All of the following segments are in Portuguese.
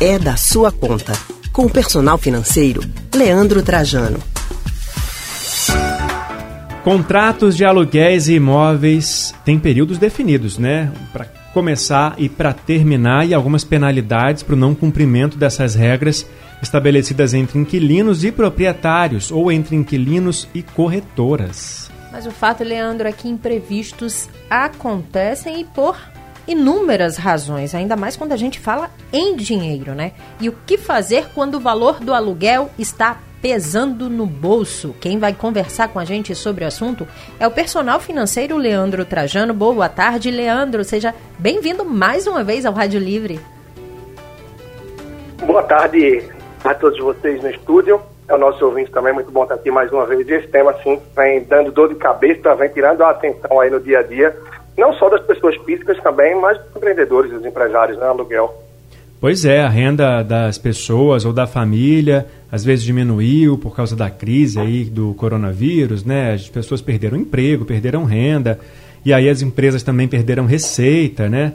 é da sua conta. Com o personal financeiro, Leandro Trajano. Contratos de aluguéis e imóveis têm períodos definidos, né? Para começar e para terminar, e algumas penalidades para o não cumprimento dessas regras estabelecidas entre inquilinos e proprietários ou entre inquilinos e corretoras. Mas o fato, Leandro, é que imprevistos acontecem e por inúmeras razões, ainda mais quando a gente fala em dinheiro, né? E o que fazer quando o valor do aluguel está pesando no bolso? Quem vai conversar com a gente sobre o assunto é o personal financeiro Leandro Trajano. Boa tarde, Leandro. Seja bem-vindo mais uma vez ao Rádio Livre. Boa tarde a todos vocês no estúdio. É o nosso ouvinte também, muito bom estar aqui mais uma vez. Esse tema, assim, vem dando dor de cabeça, vem tirando a atenção aí no dia a dia não só das pessoas físicas também, mas dos empreendedores, dos empresários, né, aluguel. Pois é, a renda das pessoas ou da família às vezes diminuiu por causa da crise aí do coronavírus, né? As pessoas perderam emprego, perderam renda, e aí as empresas também perderam receita, né?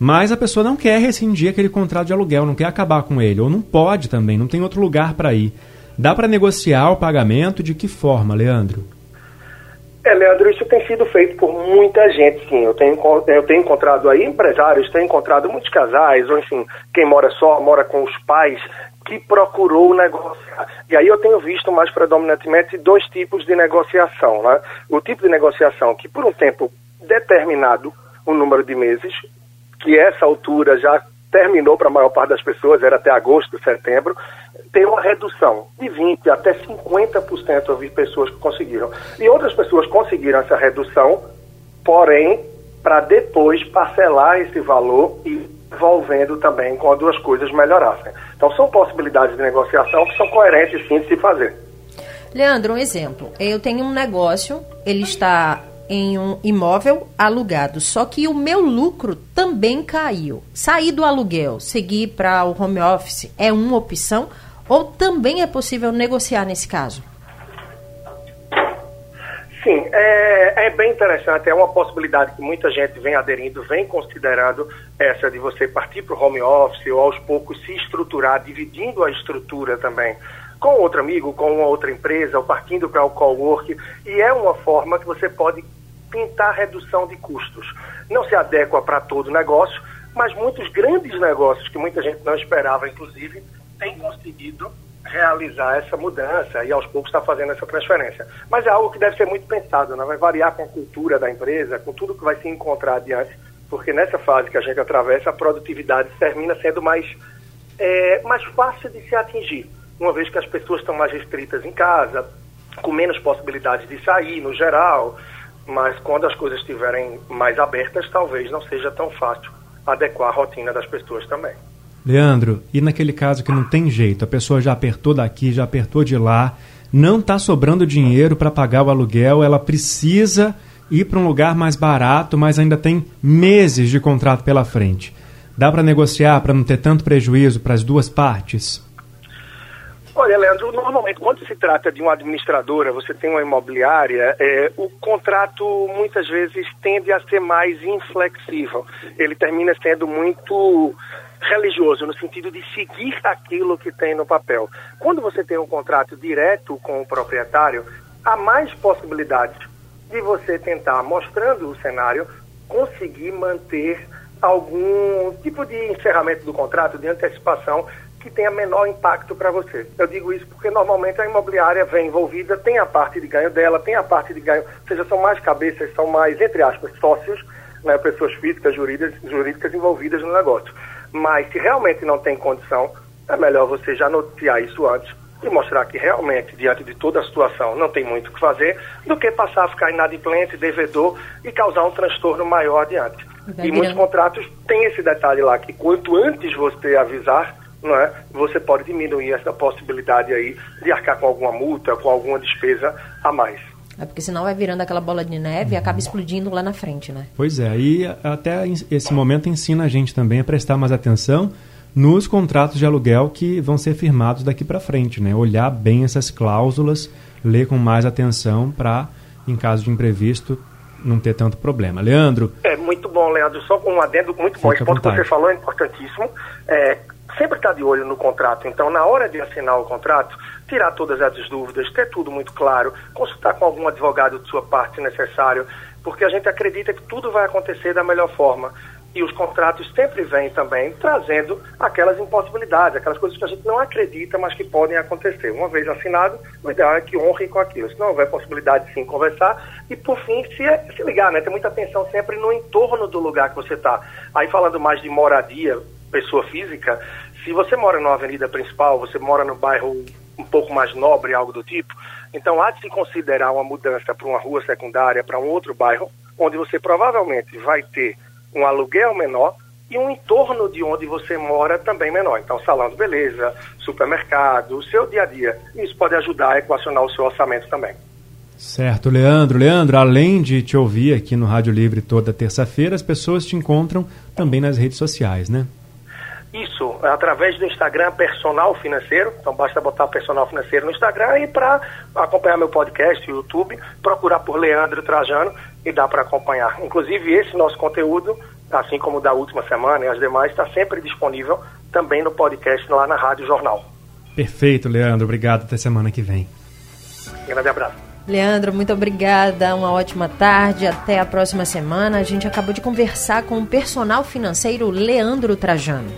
Mas a pessoa não quer rescindir aquele contrato de aluguel, não quer acabar com ele, ou não pode também, não tem outro lugar para ir. Dá para negociar o pagamento de que forma, Leandro? É, Leandro, isso tem sido feito por muita gente, sim. Eu tenho, eu tenho encontrado aí empresários, tenho encontrado muitos casais, ou enfim, quem mora só, mora com os pais, que procurou o negócio. E aí eu tenho visto mais predominantemente dois tipos de negociação. Né? O tipo de negociação que, por um tempo determinado, um número de meses, que essa altura já terminou para a maior parte das pessoas, era até agosto, setembro, tem uma redução de 20% até 50% eu vi pessoas que conseguiram. E outras pessoas conseguiram essa redução, porém, para depois parcelar esse valor e envolvendo também quando as coisas melhorassem. Então, são possibilidades de negociação que são coerentes, sim, de se fazer. Leandro, um exemplo. Eu tenho um negócio, ele está em um imóvel alugado, só que o meu lucro também caiu. Sair do aluguel, seguir para o home office é uma opção ou também é possível negociar nesse caso? Sim, é, é, bem interessante. É uma possibilidade que muita gente vem aderindo, vem considerando essa de você partir para o home office ou aos poucos se estruturar, dividindo a estrutura também com outro amigo, com uma outra empresa, ou partindo para o co-work. E é uma forma que você pode pintar redução de custos. Não se adequa para todo negócio, mas muitos grandes negócios que muita gente não esperava, inclusive, tem conseguido realizar essa mudança e aos poucos está fazendo essa transferência. Mas é algo que deve ser muito pensado, né? vai variar com a cultura da empresa, com tudo que vai se encontrar adiante, porque nessa fase que a gente atravessa, a produtividade termina sendo mais, é, mais fácil de se atingir, uma vez que as pessoas estão mais restritas em casa, com menos possibilidades de sair no geral, mas quando as coisas estiverem mais abertas, talvez não seja tão fácil adequar a rotina das pessoas também. Leandro, e naquele caso que não tem jeito, a pessoa já apertou daqui, já apertou de lá, não está sobrando dinheiro para pagar o aluguel, ela precisa ir para um lugar mais barato, mas ainda tem meses de contrato pela frente. Dá para negociar para não ter tanto prejuízo para as duas partes? Olha, Leandro, normalmente quando se trata de uma administradora, você tem uma imobiliária, é, o contrato muitas vezes tende a ser mais inflexível. Ele termina sendo muito religioso, no sentido de seguir aquilo que tem no papel. Quando você tem um contrato direto com o proprietário, há mais possibilidades de você tentar, mostrando o cenário, conseguir manter algum tipo de encerramento do contrato, de antecipação, que tenha menor impacto para você. Eu digo isso porque normalmente a imobiliária vem envolvida, tem a parte de ganho dela, tem a parte de ganho, ou seja, são mais cabeças, são mais, entre aspas, sócios, né, pessoas físicas, jurídicas, jurídicas envolvidas no negócio. Mas se realmente não tem condição, é melhor você já noticiar isso antes e mostrar que realmente, diante de toda a situação, não tem muito o que fazer, do que passar a ficar inadimplente, devedor e causar um transtorno maior adiante. e muitos contratos têm esse detalhe lá, que quanto antes você avisar, não é, você pode diminuir essa possibilidade aí de arcar com alguma multa, com alguma despesa a mais. É porque senão vai virando aquela bola de neve e acaba explodindo lá na frente, né? Pois é, e até esse momento ensina a gente também a prestar mais atenção nos contratos de aluguel que vão ser firmados daqui para frente, né? Olhar bem essas cláusulas, ler com mais atenção para, em caso de imprevisto, não ter tanto problema. Leandro? É muito bom, Leandro. Só um adendo muito bom. Esse ponto que você falou é importantíssimo. É, sempre estar de olho no contrato. Então, na hora de assinar o contrato, tirar todas as dúvidas, ter tudo muito claro, consultar com algum advogado de sua parte se necessário, porque a gente acredita que tudo vai acontecer da melhor forma. E os contratos sempre vêm também trazendo aquelas impossibilidades, aquelas coisas que a gente não acredita, mas que podem acontecer. Uma vez assinado, o ideal é que honre com aquilo. Se não houver possibilidade, sim, conversar. E, por fim, se, se ligar, né? Ter muita atenção sempre no entorno do lugar que você está. Aí, falando mais de moradia, pessoa física, se você mora numa avenida principal, você mora no bairro um pouco mais nobre, algo do tipo, então há de se considerar uma mudança para uma rua secundária, para um outro bairro, onde você provavelmente vai ter um aluguel menor e um entorno de onde você mora também menor. Então, salão de beleza, supermercado, o seu dia a dia. Isso pode ajudar a equacionar o seu orçamento também. Certo, Leandro. Leandro, além de te ouvir aqui no Rádio Livre toda terça-feira, as pessoas te encontram também nas redes sociais, né? Isso, através do Instagram Personal Financeiro. Então basta botar Personal Financeiro no Instagram e para acompanhar meu podcast, YouTube, procurar por Leandro Trajano e dá para acompanhar. Inclusive esse nosso conteúdo, assim como o da última semana e as demais, está sempre disponível também no podcast lá na Rádio Jornal. Perfeito, Leandro. Obrigado. Até semana que vem. grande abraço. Leandro, muito obrigada. Uma ótima tarde. Até a próxima semana. A gente acabou de conversar com o personal financeiro Leandro Trajano.